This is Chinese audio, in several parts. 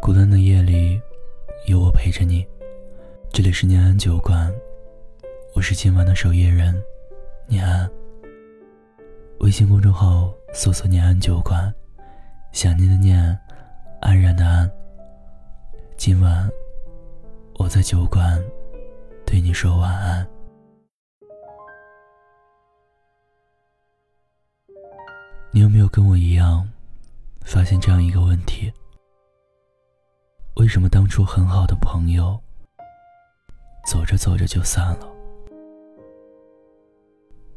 孤单的夜里，有我陪着你。这里是念安酒馆，我是今晚的守夜人，念安。微信公众号搜索“念安酒馆”，想念的念，安然的安。今晚，我在酒馆对你说晚安。你有没有跟我一样，发现这样一个问题？为什么当初很好的朋友，走着走着就散了？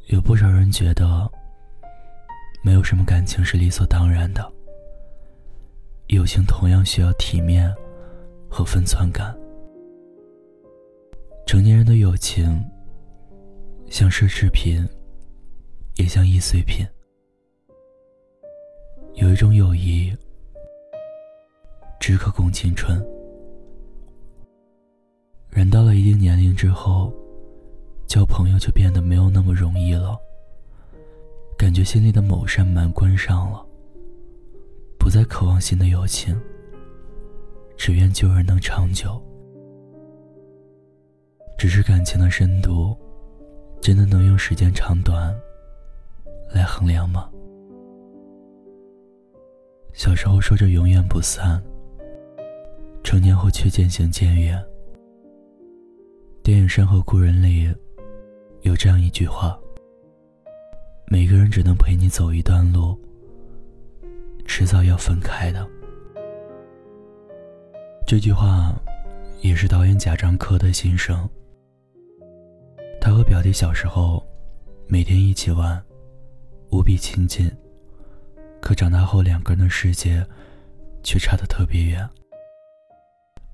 有不少人觉得，没有什么感情是理所当然的，友情同样需要体面和分寸感。成年人的友情，像奢侈品，也像易碎品。有一种友谊。只可共青春。人到了一定年龄之后，交朋友就变得没有那么容易了。感觉心里的某扇门关上了，不再渴望新的友情，只愿旧人能长久。只是感情的深度，真的能用时间长短来衡量吗？小时候说着永远不散。成年后却渐行渐远。电影《山河故人》里有这样一句话：“每个人只能陪你走一段路，迟早要分开的。”这句话也是导演贾樟柯的心声。他和表弟小时候每天一起玩，无比亲近，可长大后两个人的世界却差得特别远。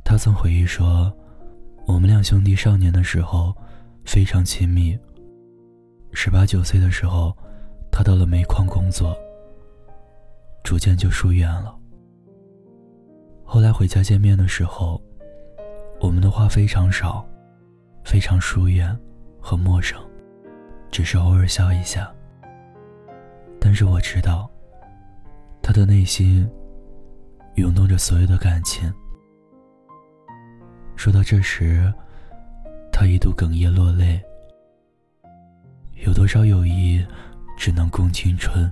他曾回忆说：“我们两兄弟少年的时候非常亲密。十八九岁的时候，他到了煤矿工作，逐渐就疏远了。后来回家见面的时候，我们的话非常少，非常疏远和陌生，只是偶尔笑一下。但是我知道，他的内心涌动着所有的感情。”说到这时，他一度哽咽落泪。有多少友谊只能共青春，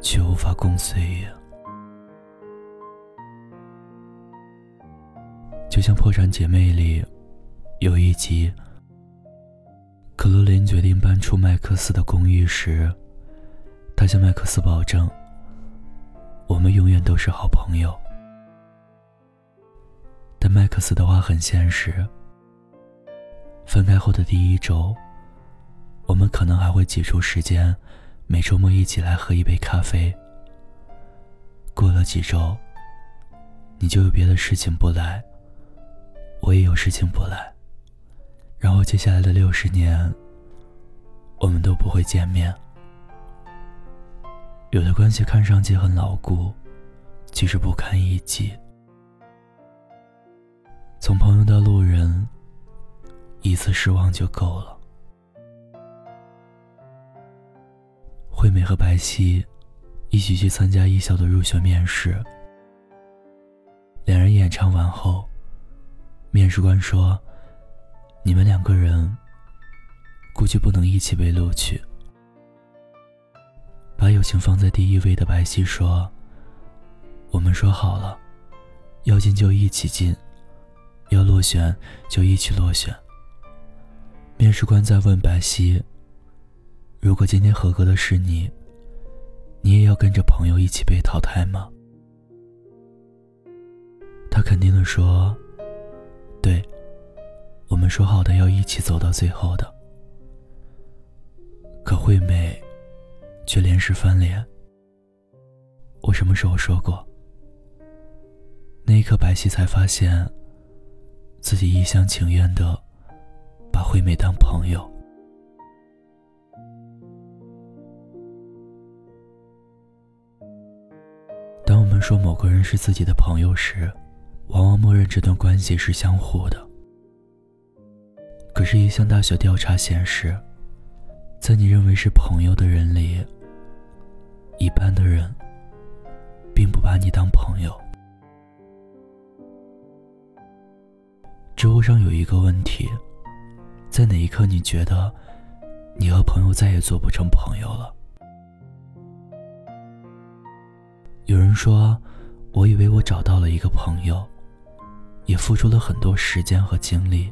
却无法共岁月？就像《破产姐妹》里有一集，克罗琳决定搬出麦克斯的公寓时，她向麦克斯保证：“我们永远都是好朋友。”麦克斯的话很现实。分开后的第一周，我们可能还会挤出时间，每周末一起来喝一杯咖啡。过了几周，你就有别的事情不来，我也有事情不来，然后接下来的六十年，我们都不会见面。有的关系看上去很牢固，其实不堪一击。从朋友到路人，一次失望就够了。惠美和白皙一起去参加艺校的入学面试，两人演唱完后，面试官说：“你们两个人估计不能一起被录取。”把友情放在第一位的白皙说：“我们说好了，要进就一起进。”要落选就一起落选。面试官在问白皙：“如果今天合格的是你，你也要跟着朋友一起被淘汰吗？”他肯定的说：“对，我们说好的要一起走到最后的。”可惠美却连时翻脸：“我什么时候说过？”那一刻，白皙才发现。自己一厢情愿的把惠美当朋友。当我们说某个人是自己的朋友时，往往默认这段关系是相互的。可是，一项大学调查显示，在你认为是朋友的人里，一般的人并不把你当朋友。知乎上有一个问题：在哪一刻你觉得你和朋友再也做不成朋友了？有人说：“我以为我找到了一个朋友，也付出了很多时间和精力，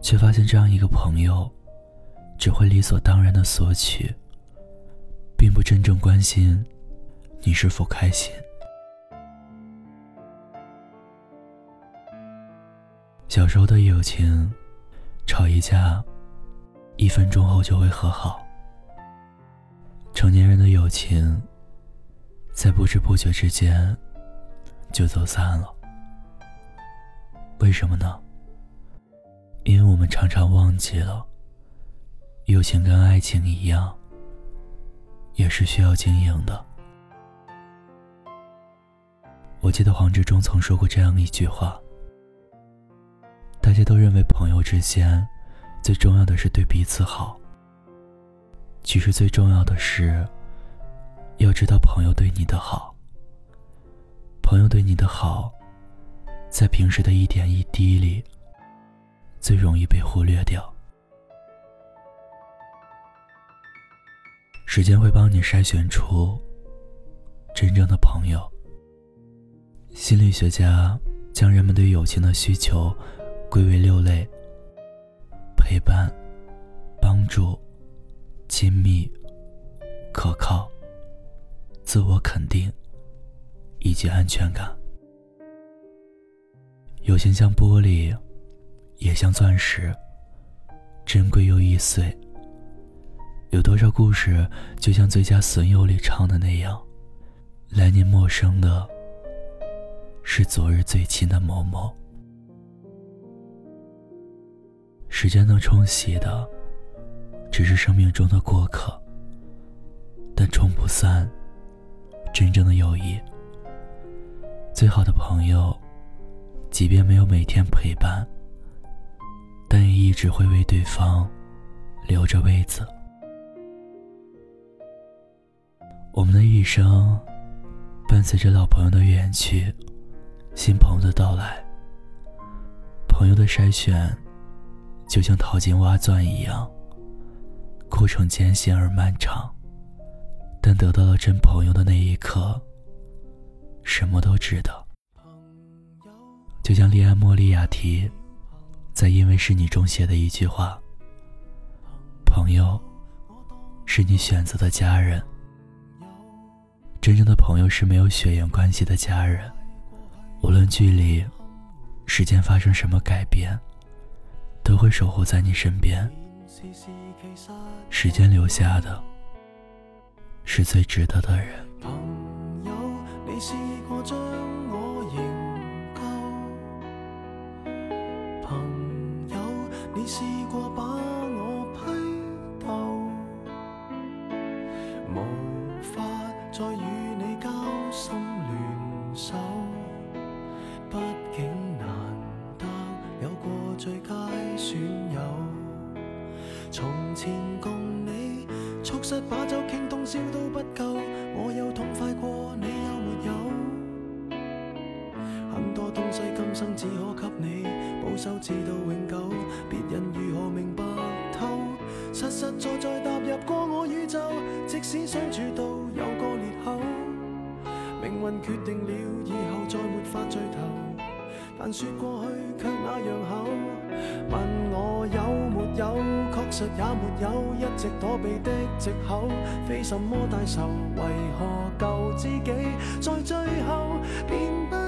却发现这样一个朋友，只会理所当然的索取，并不真正关心你是否开心。”小时候的友情，吵一架，一分钟后就会和好。成年人的友情。在不知不觉之间，就走散了。为什么呢？因为我们常常忘记了，友情跟爱情一样，也是需要经营的。我记得黄志忠曾说过这样一句话：大家都认为朋友之间，最重要的是对彼此好。其实最重要的是。要知道，朋友对你的好，朋友对你的好，在平时的一点一滴里，最容易被忽略掉。时间会帮你筛选出真正的朋友。心理学家将人们对友情的需求归为六类：陪伴、帮助、亲密、可靠。自我肯定，以及安全感。友情像玻璃，也像钻石，珍贵又易碎。有多少故事，就像《最佳损友》里唱的那样：“来年陌生的，是昨日最亲的某某。”时间能冲洗的，只是生命中的过客，但冲不散。真正的友谊，最好的朋友，即便没有每天陪伴，但也一直会为对方留着位子。我们的一生，伴随着老朋友的远去，新朋友的到来。朋友的筛选，就像淘金挖钻一样，过程艰辛而漫长。但得到了真朋友的那一刻，什么都值得。就像莉安·莫莉亚提在《因为是你》中写的一句话：“朋友，是你选择的家人。真正的朋友是没有血缘关系的家人，无论距离、时间发生什么改变，都会守护在你身边。时间留下的。”是最值得的人。朋友，你试过将我营救？朋友，你试过把再再踏入过我宇宙，即使相处到有个裂口，命运决定了以后再没法聚头。但说过去却那样厚，问我有没有？确实也没有一直躲避的藉口，非什么大仇，为何旧知己在最后变不？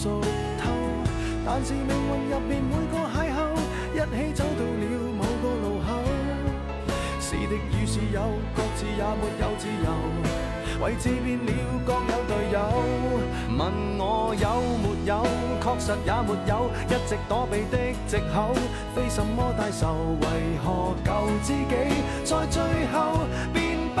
熟透。但是命运入面每个邂逅，一起走到了某个路口。是敌与是友，各自也没有自由。位置变了，各有队友。问我有没有，确实也没有，一直躲避的藉口，非什么大仇，为何旧知己在最后变？不